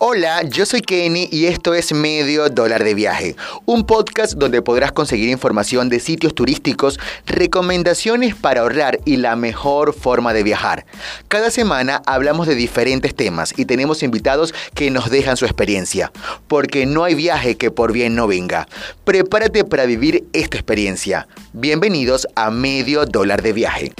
Hola, yo soy Kenny y esto es Medio Dólar de Viaje, un podcast donde podrás conseguir información de sitios turísticos, recomendaciones para ahorrar y la mejor forma de viajar. Cada semana hablamos de diferentes temas y tenemos invitados que nos dejan su experiencia, porque no hay viaje que por bien no venga. Prepárate para vivir esta experiencia. Bienvenidos a Medio Dólar de Viaje.